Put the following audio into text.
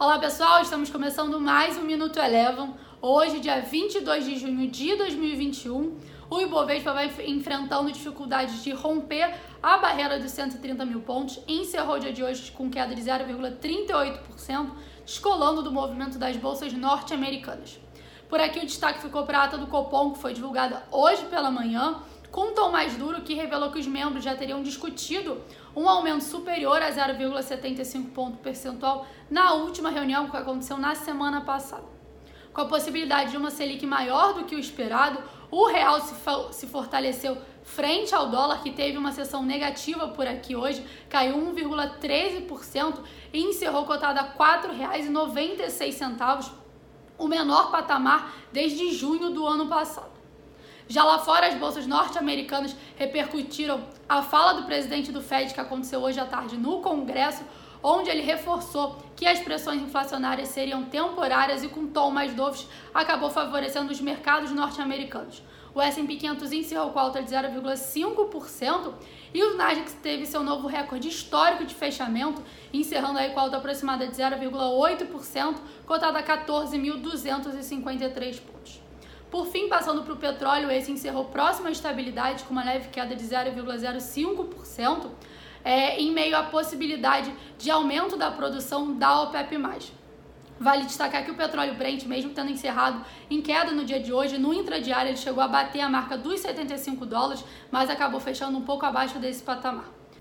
Olá pessoal, estamos começando mais um Minuto Elevam. Hoje, dia 22 de junho de 2021, o Ibovespa vai enfrentando dificuldades de romper a barreira dos 130 mil pontos. Encerrou o dia de hoje com queda de 0,38%, descolando do movimento das bolsas norte-americanas. Por aqui o destaque ficou para a ata do Copom, que foi divulgada hoje pela manhã com tom mais duro que revelou que os membros já teriam discutido um aumento superior a 0,75 ponto percentual na última reunião que aconteceu na semana passada. Com a possibilidade de uma Selic maior do que o esperado, o real se, se fortaleceu frente ao dólar, que teve uma sessão negativa por aqui hoje, caiu 1,13% e encerrou cotado a R$ 4,96, o menor patamar desde junho do ano passado. Já lá fora, as bolsas norte-americanas repercutiram a fala do presidente do Fed, que aconteceu hoje à tarde no Congresso, onde ele reforçou que as pressões inflacionárias seriam temporárias e com tom mais doves acabou favorecendo os mercados norte-americanos. O S&P 500 encerrou com alta de 0,5% e o Nasdaq teve seu novo recorde histórico de fechamento, encerrando aí com alta aproximada de 0,8%, cotada a 14.253 pontos. Por fim, passando para o petróleo, esse encerrou próximo à estabilidade, com uma leve queda de 0,05%, é, em meio à possibilidade de aumento da produção da OPEP+. Vale destacar que o petróleo Brent, mesmo tendo encerrado em queda no dia de hoje, no intradiário ele chegou a bater a marca dos 75 dólares, mas acabou fechando um pouco abaixo desse patamar.